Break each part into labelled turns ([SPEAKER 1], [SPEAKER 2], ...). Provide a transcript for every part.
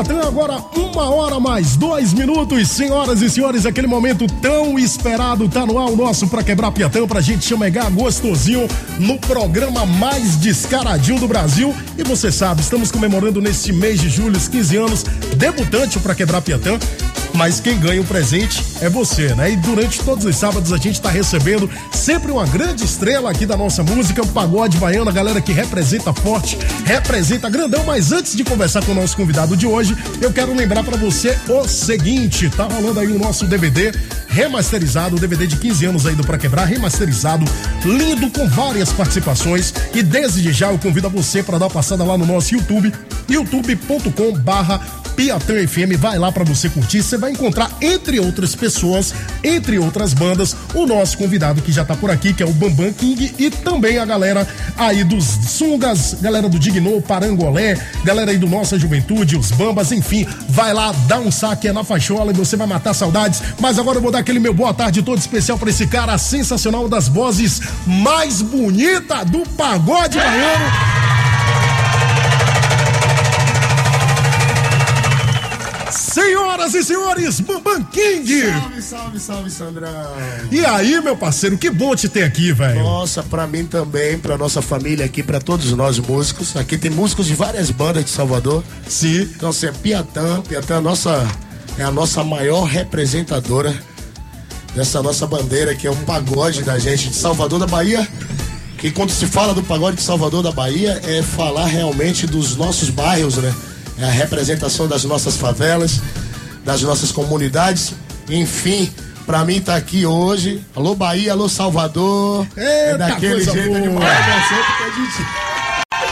[SPEAKER 1] Piatã, agora uma hora mais dois minutos. Senhoras e senhores, aquele momento tão esperado tá no ar o nosso Pra Quebrar Piatã, pra gente chamegar gostosinho no programa mais descaradinho do Brasil. E você sabe, estamos comemorando neste mês de julho os 15 anos, debutante Pra Quebrar Piatã mas quem ganha o presente é você, né? E durante todos os sábados a gente está recebendo sempre uma grande estrela aqui da nossa música, o pagode baiano, a galera que representa forte, representa grandão. Mas antes de conversar com o nosso convidado de hoje, eu quero lembrar para você o seguinte: tá rolando aí o nosso DVD remasterizado, o DVD de 15 anos aí do Pra Quebrar, remasterizado, lindo com várias participações. E desde já eu convido a você para dar uma passada lá no nosso YouTube, youtube.com/barra Piatã FM, vai lá para você curtir. Você vai encontrar, entre outras pessoas, entre outras bandas, o nosso convidado que já tá por aqui, que é o Bambam King, e também a galera aí dos Sungas, galera do Dignou, Parangolé, galera aí do Nossa Juventude, os Bambas, enfim, vai lá, dá um saque é na fachola e você vai matar saudades. Mas agora eu vou dar aquele meu boa tarde todo especial para esse cara sensacional das vozes mais bonita do pagode baiano. Senhoras e senhores, Bambam King!
[SPEAKER 2] Salve, salve, salve, Sandrão!
[SPEAKER 1] E aí, meu parceiro, que bom te ter aqui, velho!
[SPEAKER 2] Nossa, pra mim também, pra nossa família aqui, pra todos nós músicos. Aqui tem músicos de várias bandas de Salvador.
[SPEAKER 1] Sim.
[SPEAKER 2] Então, assim, é Piatã, Piatã é a nossa, é a nossa maior representadora dessa nossa bandeira, que é o pagode da gente de Salvador da Bahia. Que quando se fala do pagode de Salvador da Bahia, é falar realmente dos nossos bairros, né? É a representação das nossas favelas, das nossas comunidades. Enfim, pra mim tá aqui hoje. Alô Bahia, alô Salvador. é
[SPEAKER 1] Eita,
[SPEAKER 2] daquele
[SPEAKER 1] coisa
[SPEAKER 2] jeito
[SPEAKER 1] boa.
[SPEAKER 2] animal, né? Sempre que a gente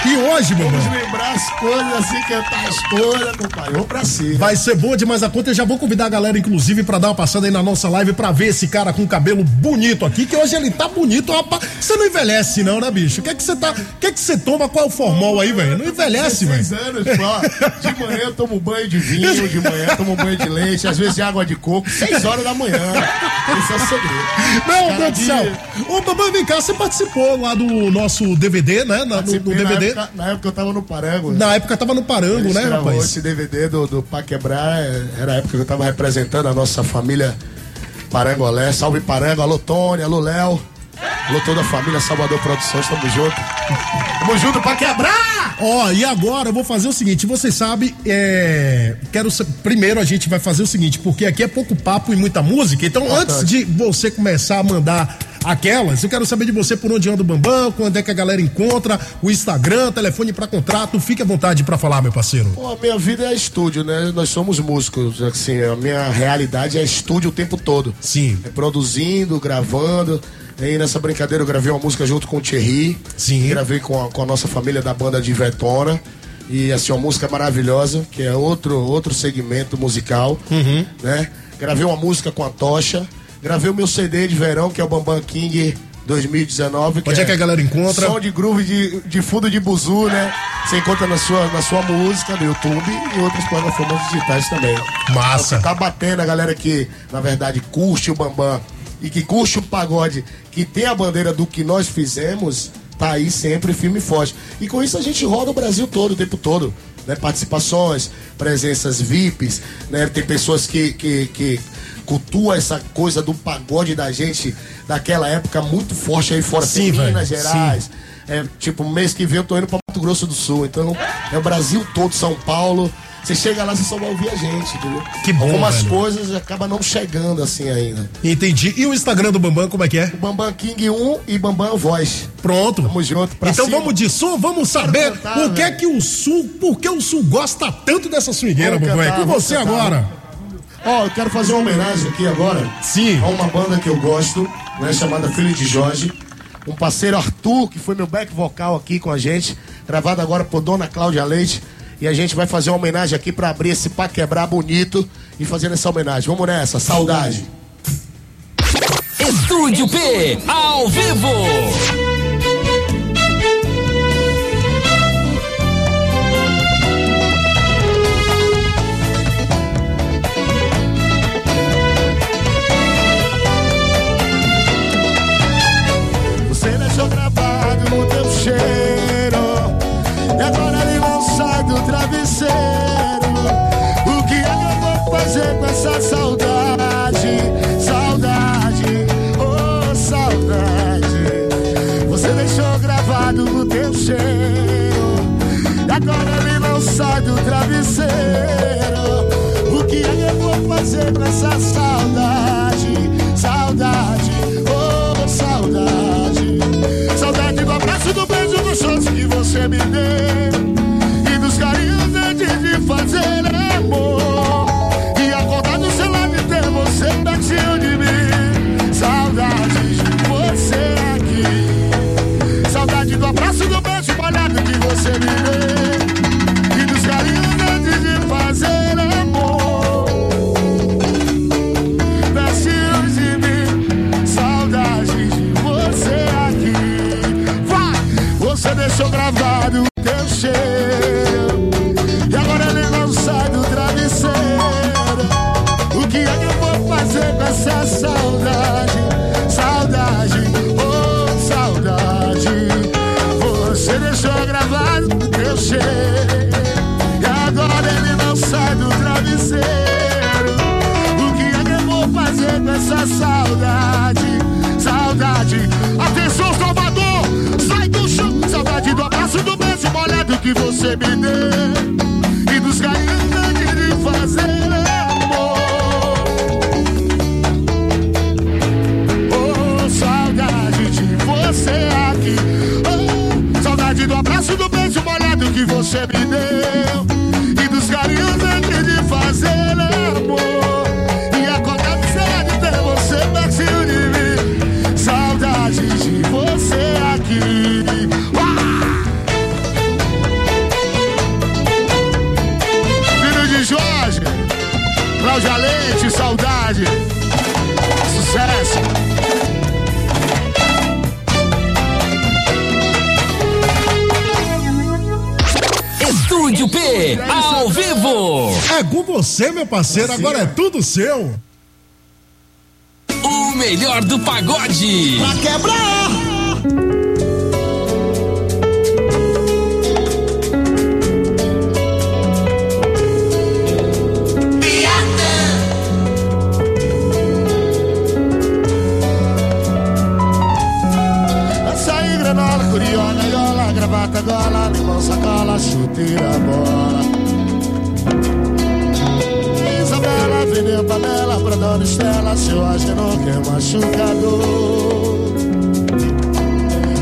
[SPEAKER 1] E hoje, meu
[SPEAKER 2] vamos
[SPEAKER 1] irmão,
[SPEAKER 2] lembrar as coisas assim, cantar as coisas, compadre. Vamos pra cima.
[SPEAKER 1] vai ser bom demais a conta. Eu já vou convidar a galera, inclusive, pra dar uma passada aí na nossa live pra ver esse cara com cabelo bonito aqui, que hoje ele tá bonito, rapaz. Você não envelhece, não, né, bicho? O que é que você tá. O que é que você toma? Qual é o formol aí, velho? Não envelhece, velho.
[SPEAKER 2] 16 anos, pô. De manhã eu tomo banho de vinho, de manhã eu tomo banho de leite, às vezes de água de coco, 6 horas da manhã. Esse é o segredo.
[SPEAKER 1] Meu
[SPEAKER 2] Cada
[SPEAKER 1] Deus do céu. Ô, Babão, vem cá, você participou lá do nosso DVD, né? Na- no, no
[SPEAKER 2] Participei na
[SPEAKER 1] DVD.
[SPEAKER 2] Época, na época eu tava no Parango.
[SPEAKER 1] Na época tava no Parango, né, rapaz?
[SPEAKER 2] esse DVD do, do Pra Quebrar, é, era a época que eu tava representando a nossa família Parangolé. Salve Parango, alô Tony, alô Léo. Alô toda a família Salvador Produções, tamo junto. Tamo junto pra quebrar!
[SPEAKER 1] Ó, e agora eu vou fazer o seguinte, vocês sabem, é... quero primeiro a gente vai fazer o seguinte, porque aqui é pouco papo e muita música, então antes de você começar a mandar aquelas, eu quero saber de você por onde anda o Bambam, quando é que a galera encontra, o Instagram, telefone pra contrato, fique à vontade pra falar, meu parceiro.
[SPEAKER 2] Pô, a minha vida é estúdio, né? Nós somos músicos, assim, a minha realidade é estúdio o tempo todo.
[SPEAKER 1] Sim.
[SPEAKER 2] É produzindo, gravando. Aí nessa brincadeira eu gravei uma música junto com o Thierry.
[SPEAKER 1] Sim.
[SPEAKER 2] Gravei com a, com a nossa família da banda de Vetona. E assim, uma música maravilhosa, que é outro, outro segmento musical.
[SPEAKER 1] Uhum.
[SPEAKER 2] Né? Gravei uma música com a Tocha. Gravei o meu CD de verão, que é o Bambam King 2019.
[SPEAKER 1] Onde é que a galera encontra?
[SPEAKER 2] Som de groove de, de fundo de buzu, né? Você encontra na sua, na sua música, no YouTube e outras plataformas digitais também.
[SPEAKER 1] Massa.
[SPEAKER 2] Tá batendo a galera que, na verdade, curte o Bambam e que curte o pagode, que tem a bandeira do que nós fizemos, tá aí sempre firme e forte. E com isso a gente roda o Brasil todo, o tempo todo. Né? Participações, presenças VIPs, né? Tem pessoas que, que, que cultuam essa coisa do pagode da gente daquela época muito forte aí fora,
[SPEAKER 1] Sim,
[SPEAKER 2] tem Minas Gerais. É, tipo, mês que vem eu tô indo pra Mato Grosso do Sul. Então, é o Brasil todo, São Paulo. Você chega lá, você só vai ouvir a gente, entendeu?
[SPEAKER 1] Que bom,
[SPEAKER 2] Algumas
[SPEAKER 1] velho.
[SPEAKER 2] coisas acabam não chegando assim ainda.
[SPEAKER 1] Entendi. E o Instagram do Bambam, como é que é?
[SPEAKER 2] Bambam King 1 e Bambam Voz.
[SPEAKER 1] Pronto.
[SPEAKER 2] Tamo junto, pra
[SPEAKER 1] então
[SPEAKER 2] cima.
[SPEAKER 1] vamos de som, vamos saber
[SPEAKER 2] cantar,
[SPEAKER 1] o que é
[SPEAKER 2] velho.
[SPEAKER 1] que o Sul, por que o Sul gosta tanto dessa swingueira, Bambam? É com você
[SPEAKER 2] cantar.
[SPEAKER 1] agora.
[SPEAKER 2] Ó, eu quero fazer uma homenagem aqui agora.
[SPEAKER 1] Sim.
[SPEAKER 2] A uma banda que eu gosto, né, chamada Filho de Jorge. Um parceiro Arthur, que foi meu back vocal aqui com a gente, gravado agora por Dona Cláudia Leite. E a gente vai fazer uma homenagem aqui pra abrir esse pá quebrar bonito e fazendo essa homenagem. Vamos nessa, saudade.
[SPEAKER 3] Estúdio P, ao vivo.
[SPEAKER 2] Fazer que você me deu. E dos carinhos de fazer amor. Oh, saudade de você aqui. Oh, saudade do abraço, do beijo molhado que você me deu.
[SPEAKER 3] Ao vivo.
[SPEAKER 1] É com você, meu parceiro. Agora é tudo seu.
[SPEAKER 3] O melhor do pagode.
[SPEAKER 2] Pra quebrar. Gravata, gola, limão, sacola, chuteira, bola. Vendeu panela pra dona Estela, seu ageno que é machucador.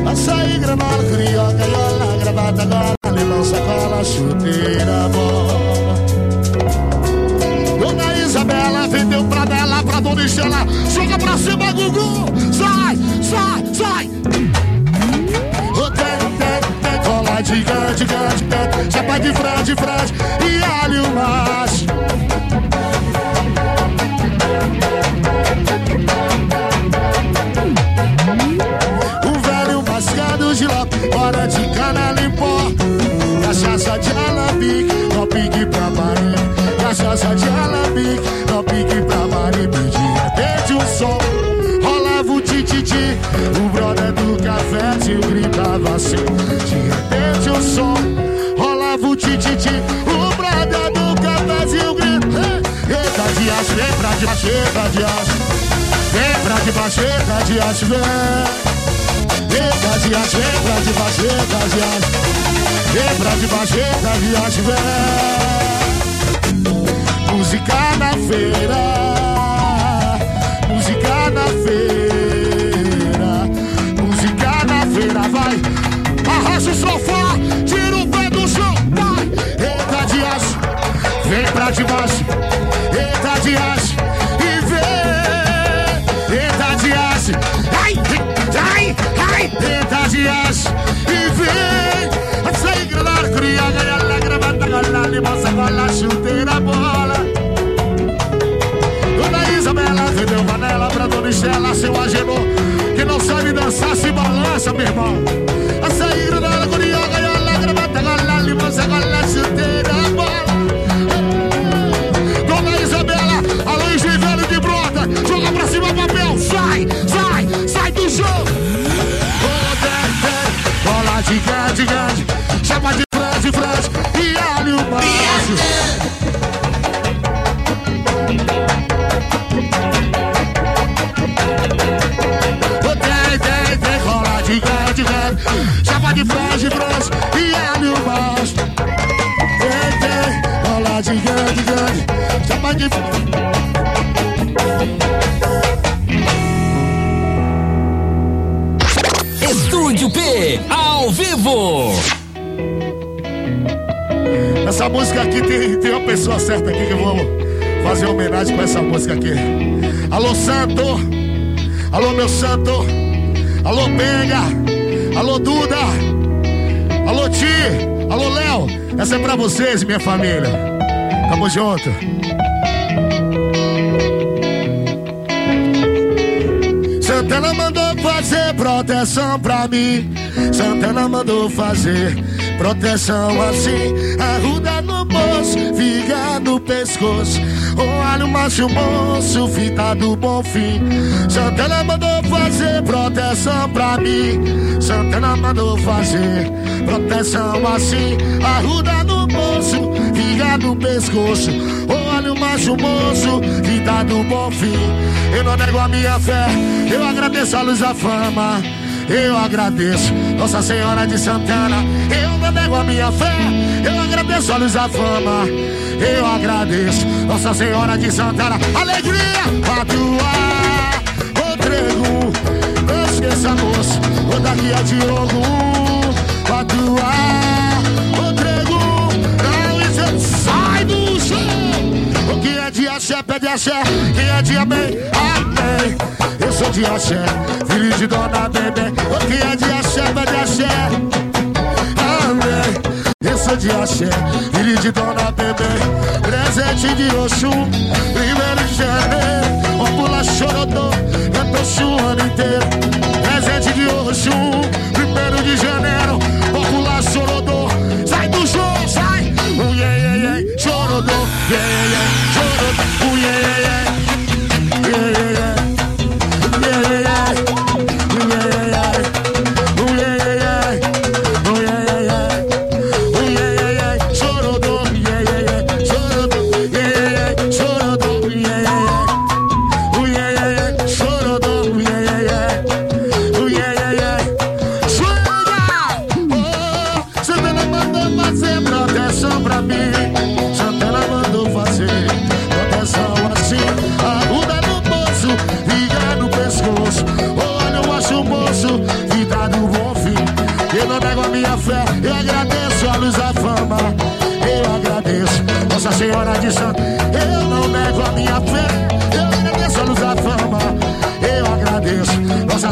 [SPEAKER 2] Açaí, granola, curiola, gola, gravata, gola, limão, sacola, chuteira, bola. Dona Isabela vendeu pra dela, pra dona Estela. Joga pra cima, Gugu! Sai, sai, sai! Cola gigante, gigante, gigante. Chapa de frente, frente e alho macho. Cachaça de alambique, no pique pra Bahia. Pedia desde o sol, rolava o tititi. O brother do café tio gritava assim. De o som, rolava o tititi. O brother do café tio gritava. Eita de aço, vem pra de baixo, eita de aço. Vem pra de baixo, eita de aço, vem. Eita de aço, vem pra de baixo, eita de aço. Vem pra de baixo, eita de aço, vem. Música na feira, música na feira, música na feira, vai. Arrasta o sofá, tira o pé do chão, vai. Eita de aço, vem pra de baixo, eita de aço e vem. Eita de aço, ai, ai, ai, eita de aço e vem. Sai granar, cria, galera, gravata, galera, limosa, bola, chuteira, bola. Vendeu panela pra Dona Estela, seu agenor, que não sabe dançar, se balança, meu irmão. A sair da música aqui. Alô, Santo. Alô, meu santo. Alô, Benga. Alô, Duda. Alô, Ti. Alô, Léo. Essa é pra vocês, minha família. Tamo junto. Santana mandou fazer proteção pra mim. Santana mandou fazer proteção assim. Arruda bolso, fica no pescoço. Olha o macho moço, fita do bom fim. Santana mandou fazer proteção pra mim. Santana mandou fazer proteção assim. Arruda no bolso, fica no pescoço. Olha o macho moço, fita do bom fim. Eu não nego a minha fé, eu agradeço a luz da fama. Eu agradeço Nossa Senhora de Santana. Eu não nego a minha fé, eu agradeço a luz da fama. Eu agradeço Nossa Senhora de Santana. Alegria, Patuá, Rodrigo. Não esqueça, moço, o daqui é Diogo. Patuá, Rodrigo. Não esqueça, sai do chão. O que é de axé, pede axé. Quem é de amém, Eu sou de axé, filho de dona bebê. O que é de axé, pede axé. Amém. Eu sou de axé, filho de dona bebê. Presente de Oxum, primeiro de janeiro. Vamos pular chorodô, canto Oxum o ano inteiro. Presente de Oxum,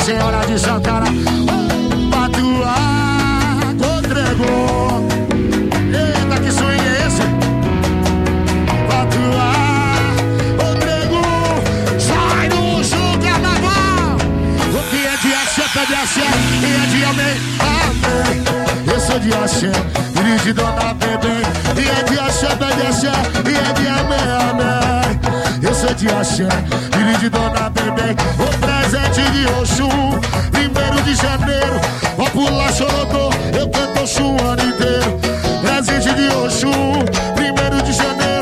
[SPEAKER 2] Senhora de Santana. Patua, Rodrigo. Eita, que swing é esse? Que é de axé. E é de amém, amém. Eu sou de axé, filho de dona bebê. E é de axé, pede axé. E é de amém, amém. Eu sou de axé, filho de dona bebê. O presente de Oxum, primeiro de janeiro. Vou pular chorodô, eu canto Oxum o ano inteiro. Presente de Oxum, primeiro de janeiro.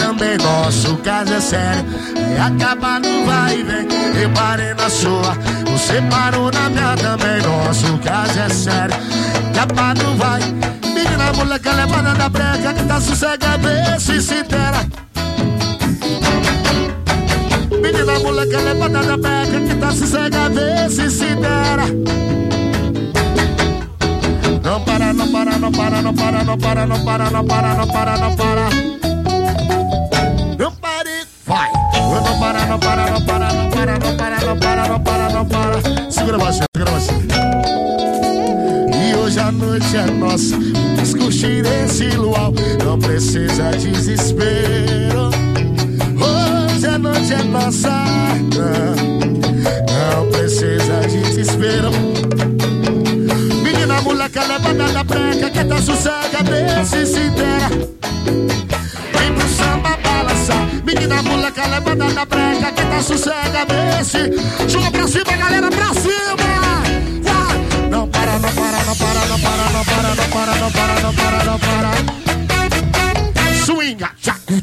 [SPEAKER 2] também gosto, caso é sério. É acabar vai e vem, parei na sua. Você parou na minha também gosto, caso é sério. É acabar não vai, menina moleque levada da breca que tá sossega, vê e se entera. Menina moleque levada da breca que tá sossega, vê e se para, Não para, não para, não para, não para, não para, não para, não para, não para. Eu não para, não para, não para, não para, não para, não para, não para, não para. Segura baixinho, segura baixinho. E hoje a noite é nossa, vamos curtir esse luau. Não precisa desespero. Hoje a noite é nossa. Não precisa desespero. Menina, moleca, é levanta da breca, que tá sossega, desce se inteira da moleca, levanta da prega que tá sossega, desse, Joga pra cima, galera, pra cima! Vai! Não para, não para, não para, não para, não para, não para, não para, não para, não para. Swinga, tchacu,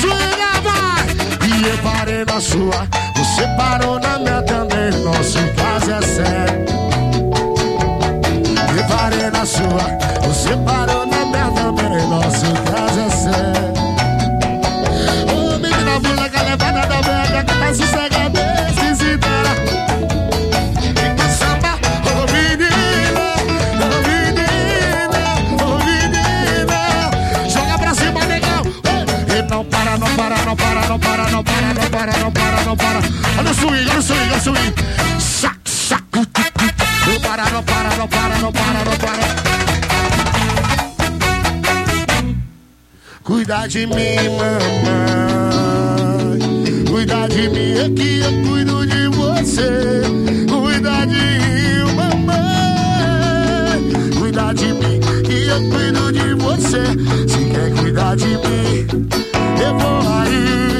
[SPEAKER 2] Swinga, vai! E eu parei na sua, você parou na minha. de mim, mamãe. Cuidar de mim é que eu cuido de você. Cuidar de mim, mamãe. Cuidar de mim que eu cuido de você. Se quer cuidar de mim, eu vou aí.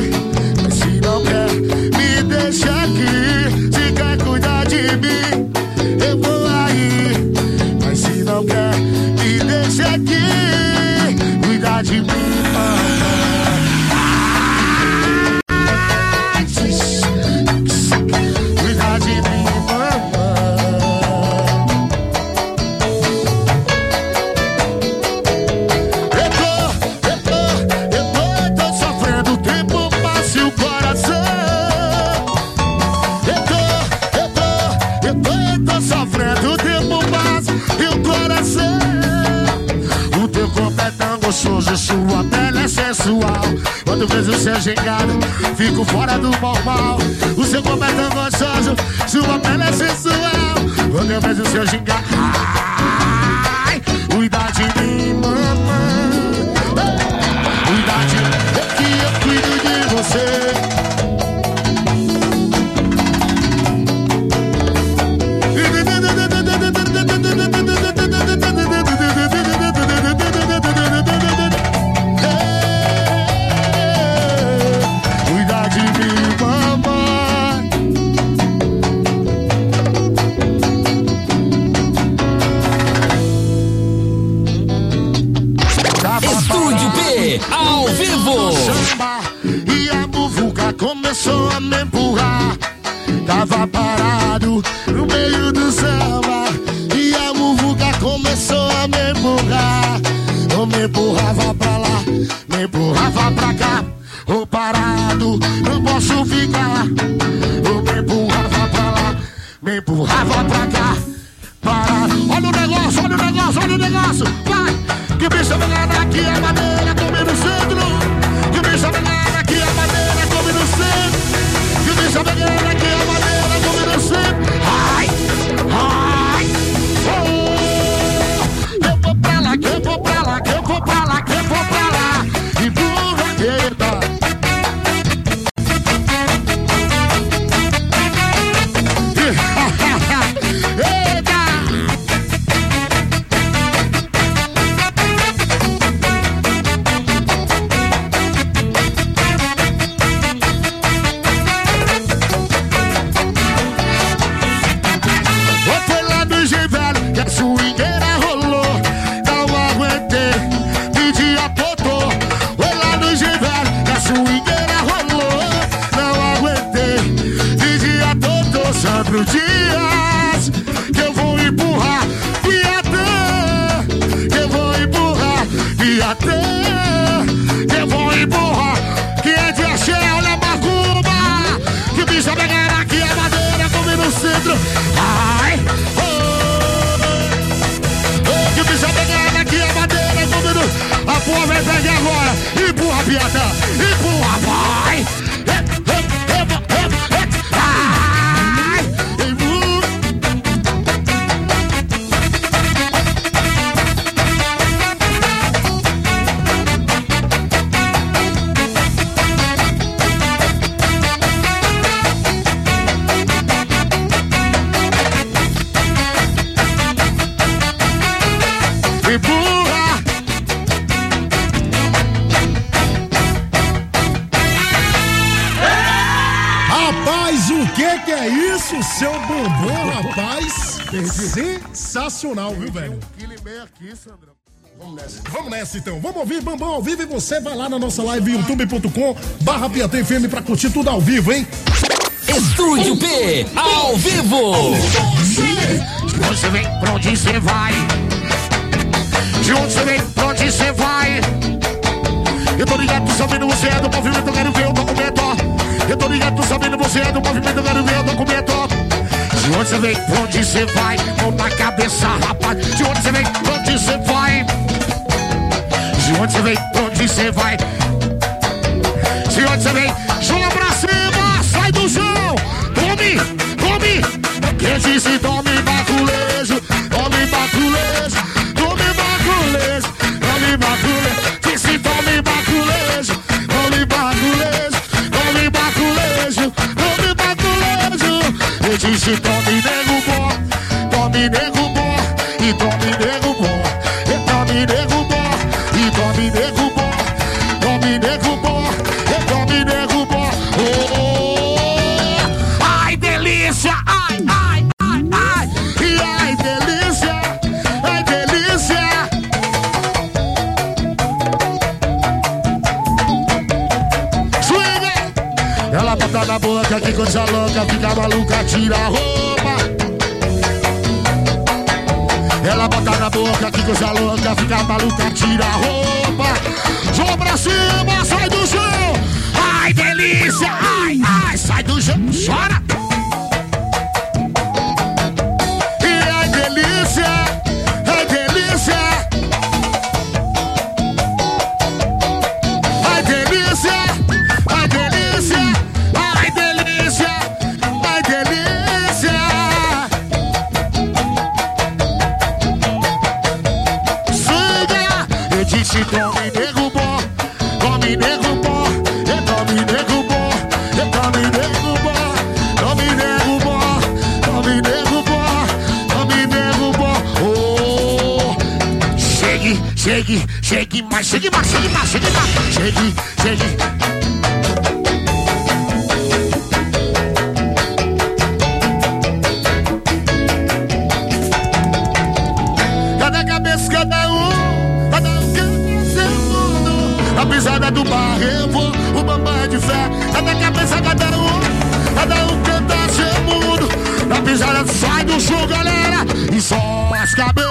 [SPEAKER 1] What the- Sensacional, viu, velho?
[SPEAKER 2] Quilo e meio aqui, Sandrão. Vamos nessa.
[SPEAKER 1] Vamos nessa então, vamos ouvir Bambam ao vivo e você vai lá na nossa live youtube.com barra Piatã FM pra curtir tudo ao vivo, hein?
[SPEAKER 3] Estúdio P, ao vivo.
[SPEAKER 2] De onde você vem, pra onde você vai? De onde você vem, pra onde você vai? Eu tô ligado, sabendo você é do movimento, eu quero ver o documento. Eu tô ligado, sabendo você é do movimento, eu quero ver o documento. De onde você vem, pra onde você vai? Mão na cabeça, rapaz. De onde você vem, pra onde você vai? De onde você vem, pra onde você vai? De onde você vem, joga pra cima, sai do chão. Tome, tome. Quem disse tome baculejo, tome baculejo, tome baculejo, tome baculejo. Disse tome baculejo, tome baculejo, tome baculejo, tome baculejo. Eu disse tome Tome nego bom, tome nego bom, eu tome nego bom, eu tome nego bom, tome nego bom, tome nego tome nego bom. Oh, chegue, chegue, chegue mais, chegue mais, chegue mais, chegue mais, chegue, chegue. Chão, galera, e só as cabeças.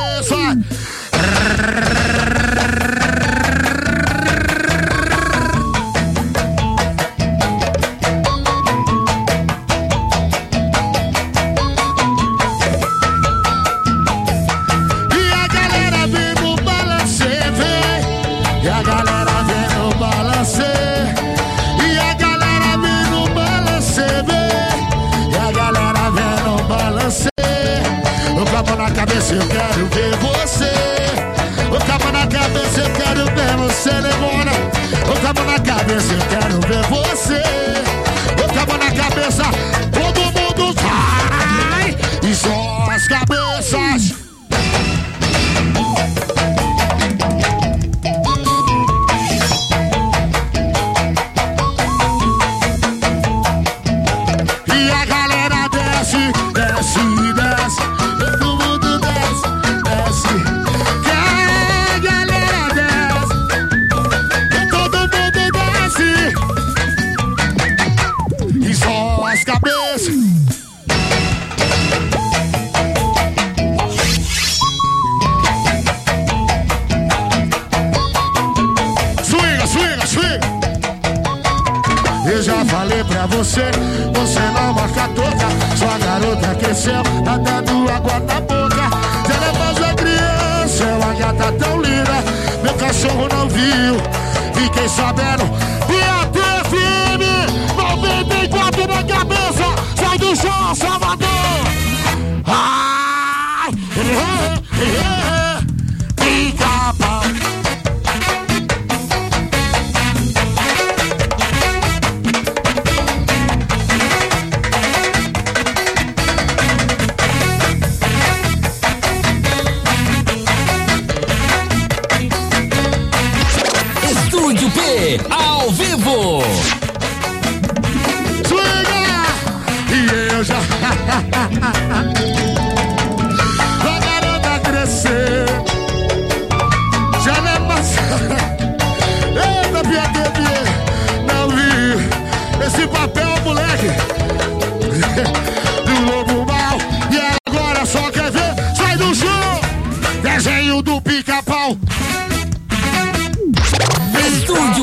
[SPEAKER 2] E a galera desce, desce,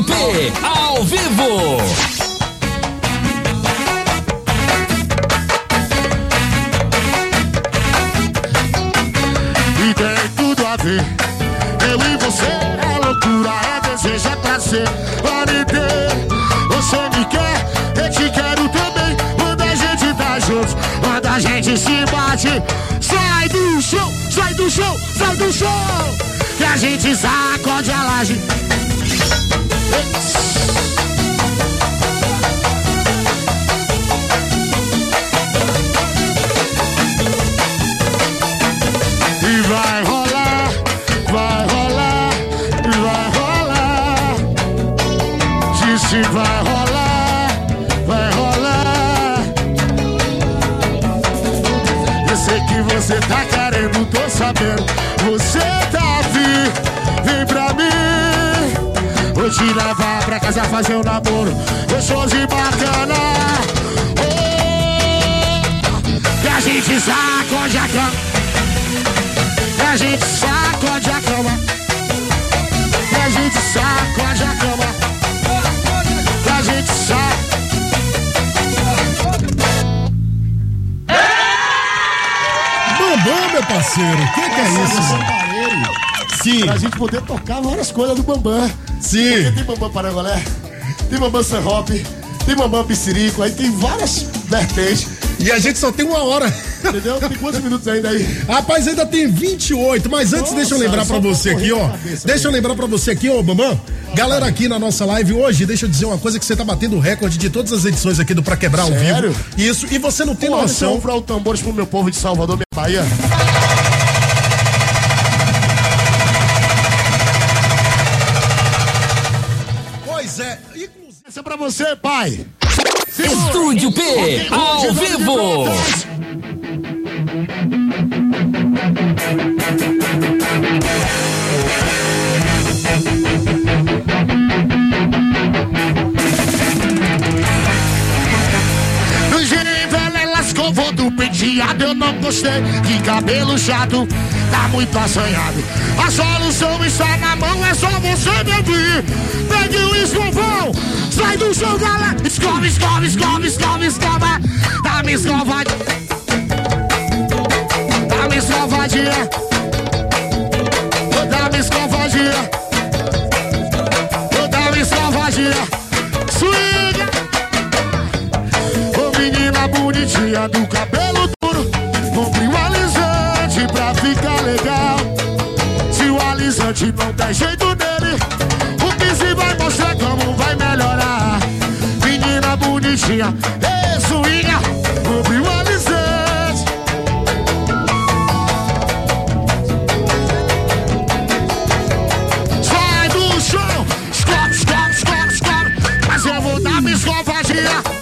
[SPEAKER 3] P, ao vivo.
[SPEAKER 2] E tem tudo a ver. Eu e você é loucura, é desejo, é prazer. Ter, você me quer, eu te quero também. Quando a gente tá junto, quando a gente se bate. Sai do chão, sai do chão, sai do chão. Que a gente sacode a laje. Você tá querendo, tô sabendo. Te levar pra casa fazer um namoro. Gostoso e bacana. Oh, que a gente sacode a cama. Que a gente sacode a cama. Que a gente sacode a cama. Que a gente sacode.
[SPEAKER 1] Bambam, meu parceiro. O que, que é isso? mano?
[SPEAKER 4] aparelho
[SPEAKER 1] Sim,
[SPEAKER 4] pra gente poder tocar várias coisas do Bambam. Porque
[SPEAKER 1] sim.
[SPEAKER 4] tem Bambam Parangolé, tem Bambam Hop, tem Bambam Piscirico, aí tem várias vertentes,
[SPEAKER 1] E a gente só tem uma hora.
[SPEAKER 4] entendeu? Tem quantos minutos ainda aí?
[SPEAKER 1] Rapaz, ainda tem 28, mas antes
[SPEAKER 4] Nossa,
[SPEAKER 1] deixa eu lembrar pra você aqui, ó.
[SPEAKER 4] cabeça,
[SPEAKER 1] Deixa eu lembrar pra você aqui, ó, Bambam. Galera aqui na nossa live hoje, deixa eu dizer uma coisa que você tá batendo o recorde de todas as edições aqui do Pra Quebrar ao
[SPEAKER 4] Sério?
[SPEAKER 1] Vivo. Isso, e você não tem
[SPEAKER 4] eu
[SPEAKER 1] noção.
[SPEAKER 4] comprar o tambores pro meu povo de Salvador, minha Bahia. Você, pai.
[SPEAKER 3] Estúdio P, ao vivo.
[SPEAKER 2] No Genivel ela escovou do penteado, eu não gostei. Que cabelo chato, tá muito assanhado. A solução está na mão, é só você me ouvir. Pegue o escovão, sai do chão, galera. Escova, escova, escova, escova, escova. Dá me escovadinha. Dá me escovadinha. Dá me escovadinha. Dá me escovadinha. Swing. Ô menina bonitinha do cabelo duro Compre um alisante pra ficar legal Se o alisante não tem jeito nele O Pizzi vai mostrar como Bonitinha, ê swinga Compre um alisante Sai do chão Escova, escova, escova, escova Mas eu vou dar minha escovadinha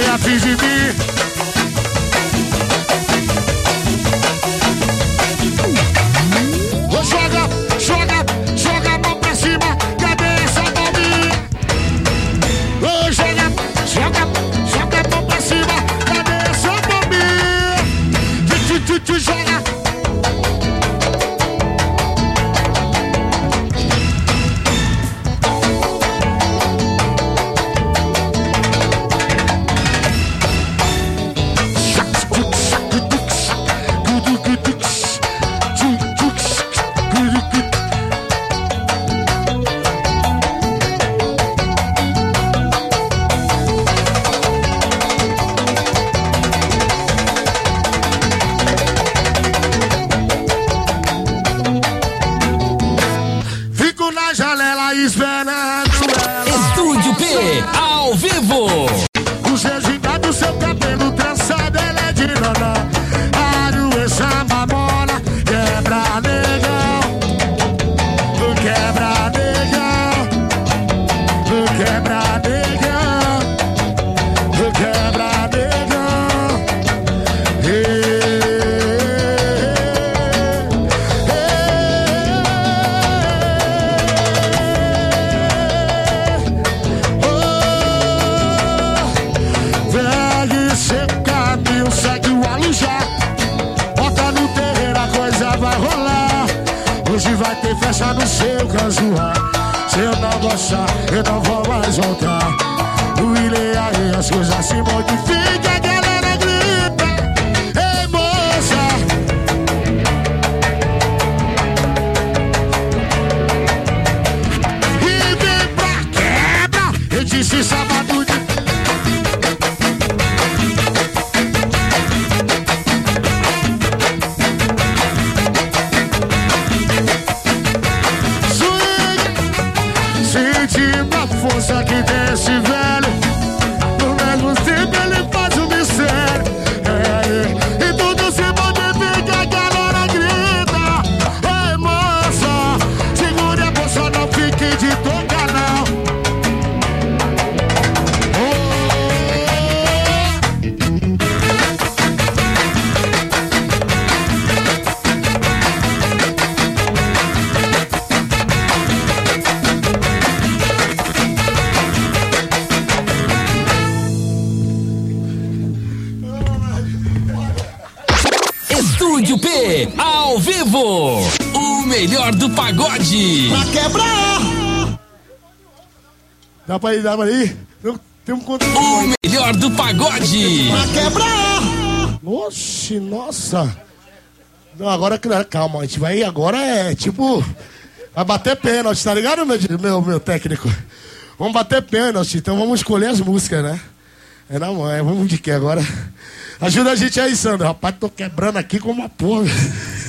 [SPEAKER 2] Ei, afim festa no seu casuar. Se eu não gostar, eu não vou mais voltar. O irei aí, as coisas se modificam,
[SPEAKER 4] Dá pra ir, dá pra ir? Eu tenho um controle.
[SPEAKER 3] O melhor do pagode.
[SPEAKER 4] Oxe, nossa. Não, agora, calma, a gente vai agora é tipo. Vai bater pênalti, tá ligado, meu, meu, meu técnico? Vamos bater pênalti, então vamos escolher as músicas, né? É na mãe, vamos de que agora? Ajuda a gente aí, Sandro. Rapaz, tô quebrando aqui como uma porra.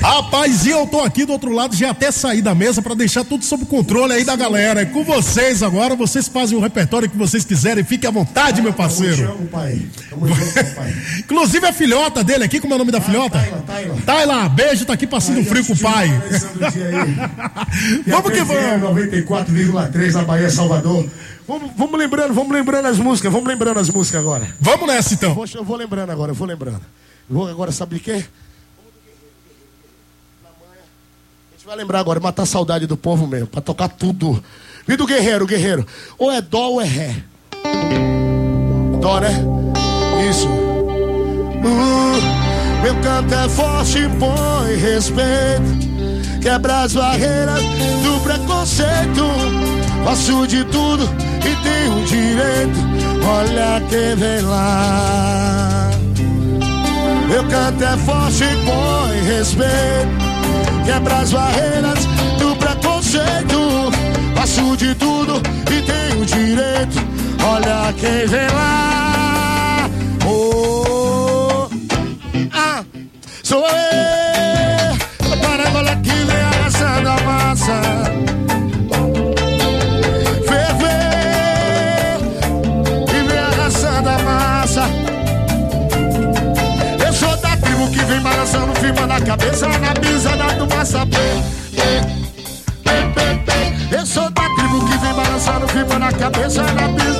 [SPEAKER 1] Rapaz, e eu tô aqui do outro lado, já até saí da mesa pra deixar tudo sob controle aí da galera. É com vocês agora, vocês fazem o repertório que vocês quiserem, fique à vontade, meu parceiro.
[SPEAKER 4] Tamo pai. Tamo junto, pai.
[SPEAKER 1] Inclusive a filhota dele aqui, como é o nome da filhota?
[SPEAKER 4] Taila, Taila.
[SPEAKER 1] Taila, beijo, tá aqui passando frio com o pai. Vamos que vamos.
[SPEAKER 4] 94,3 na Bahia, Salvador. Vamos, vamos lembrando, vamos lembrando as músicas, vamos lembrando as músicas agora.
[SPEAKER 1] Vamos nessa então.
[SPEAKER 4] Poxa, eu vou lembrando agora, eu vou lembrando. Eu vou agora, sabe de quê? A gente vai lembrar agora, matar a saudade do povo mesmo, pra tocar tudo. E do guerreiro, guerreiro. Ou é dó ou é ré. Dó, né? Isso. Uh, meu canto é forte, põe respeito. Quebra as barreiras do preconceito. Faço de tudo e tenho direito. Olha quem vem lá. Meu canto é forte e põe respeito. Quebra as barreiras do preconceito. Faço de tudo e tenho direito. Olha quem vem lá. Oh, ah, sou eu. Para agora que vem a massa.
[SPEAKER 5] Que vem balançando, firmando na cabeça na brisa da turma sapê. Eu sou da tribo que vem balançando, firmando na cabeça na
[SPEAKER 2] brisa.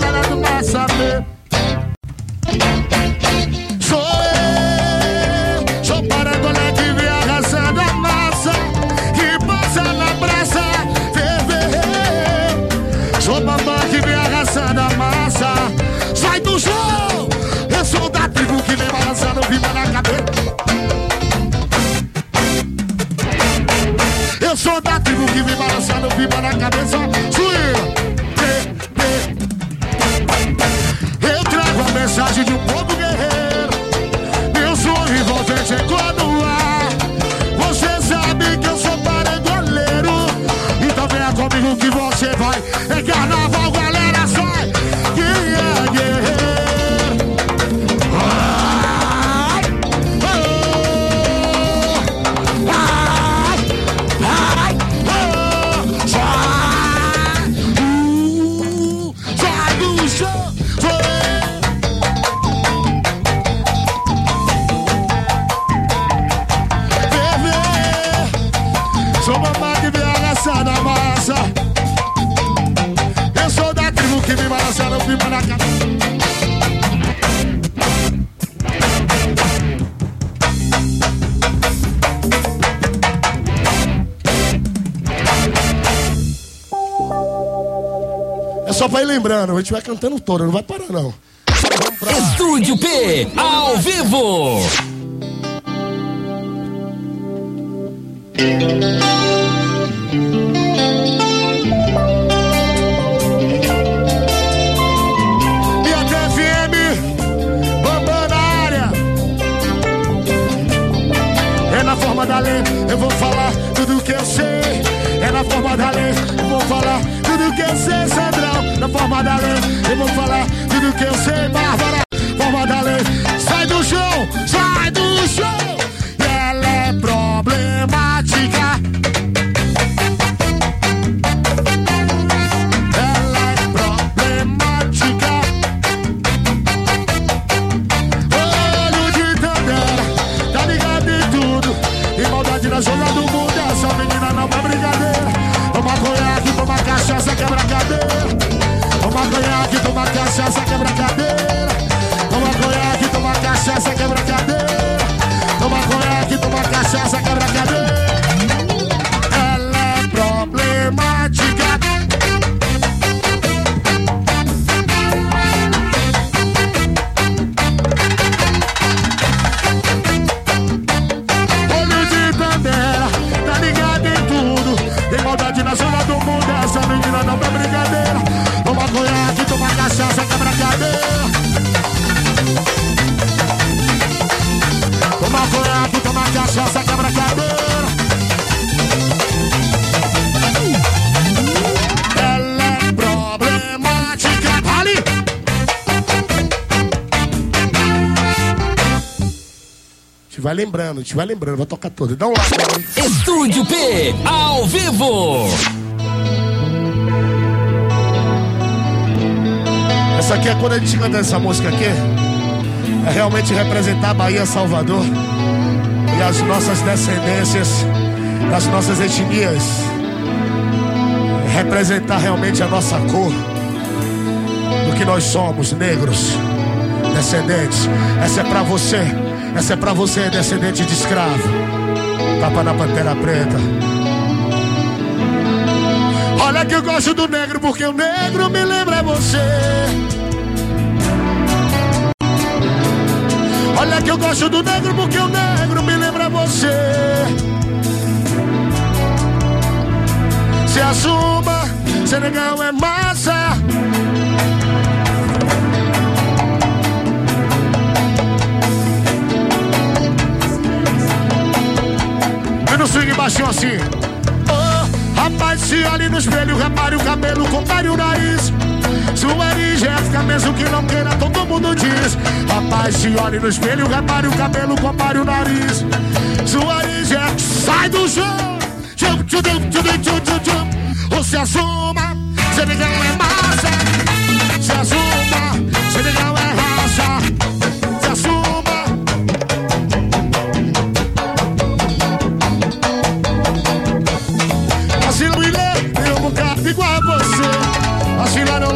[SPEAKER 2] Lembrando, a gente vai cantando toda, não vai parar não.
[SPEAKER 3] Estúdio P, ao vivo.
[SPEAKER 5] Na
[SPEAKER 2] gente vai lembrando, a gente vai lembrando, vai tocar toda. Dá um cara.
[SPEAKER 3] Estúdio P, ao vivo.
[SPEAKER 2] Essa aqui é quando a gente canta essa música aqui. É realmente representar a Bahia Salvador e as nossas descendências, das nossas etnias. Representar realmente a nossa cor, do que nós somos, negros, descendentes. Essa é pra você, essa é pra você, descendente de escravo. Tapa na pantera preta.
[SPEAKER 5] Olha que eu gosto do negro porque o negro me lembra você. Olha que eu gosto do negro porque o negro me lembra você. Se assuma, Senegal é massa. No swing baixinho assim. Oh, rapaz, se olhe no espelho, repare o cabelo, compare o nariz. Sua fica mesmo que não queira, todo mundo diz. Rapaz, se olhe no espelho, repare o cabelo, compare o nariz. Sua é sai do chão. Ou se assuma, Senegal é massa. Se assuma, Senegal é
[SPEAKER 2] ficou a você. Oscilar ao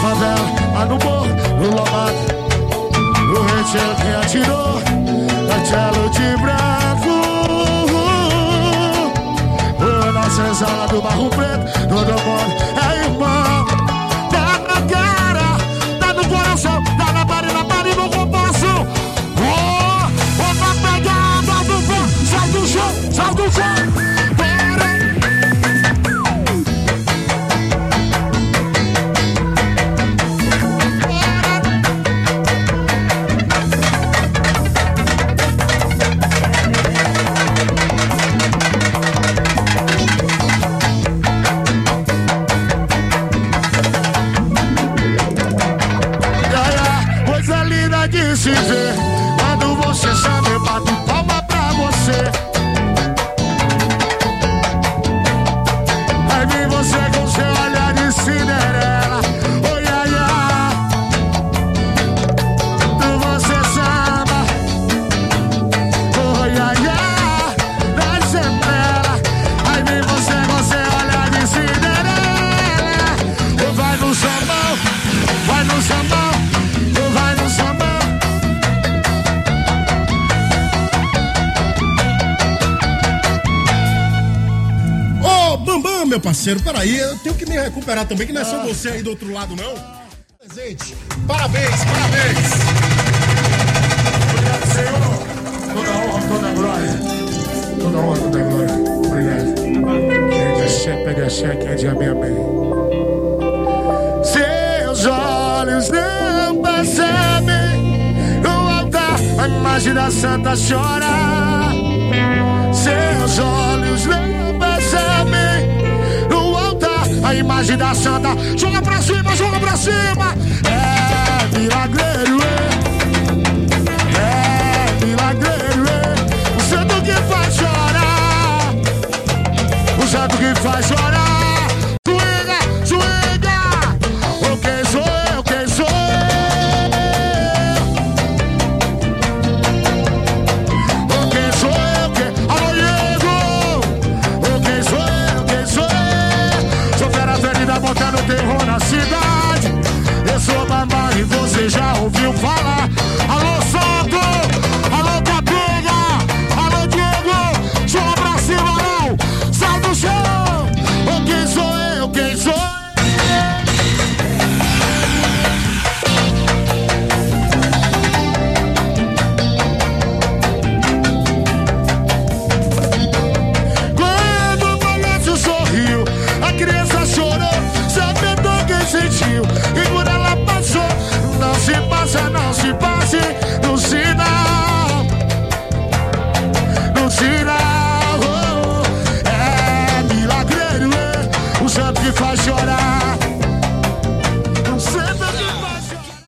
[SPEAKER 2] favela, lá no morro, no lomado. O Rachel que atirou, é Marcelo de branco. O na do barro preto, do
[SPEAKER 1] domônio. parceiro. Peraí, eu tenho que me recuperar também, que não é só ah. você aí do outro lado, não. Presente. Parabéns, parabéns.
[SPEAKER 2] Obrigado, Senhor. Toda honra, toda glória. Toda honra, toda glória. Obrigado. Quem é de axé, pega axé. Quem é de amém, amém. Seus olhos não percebem o altar. A imagem da santa chora. Seus olhos não percebem a imagem da santa. Joga pra cima, joga pra cima. É milagreiro, é. É milagreiro, é. O santo que faz chorar. O santo que faz chorar. meu.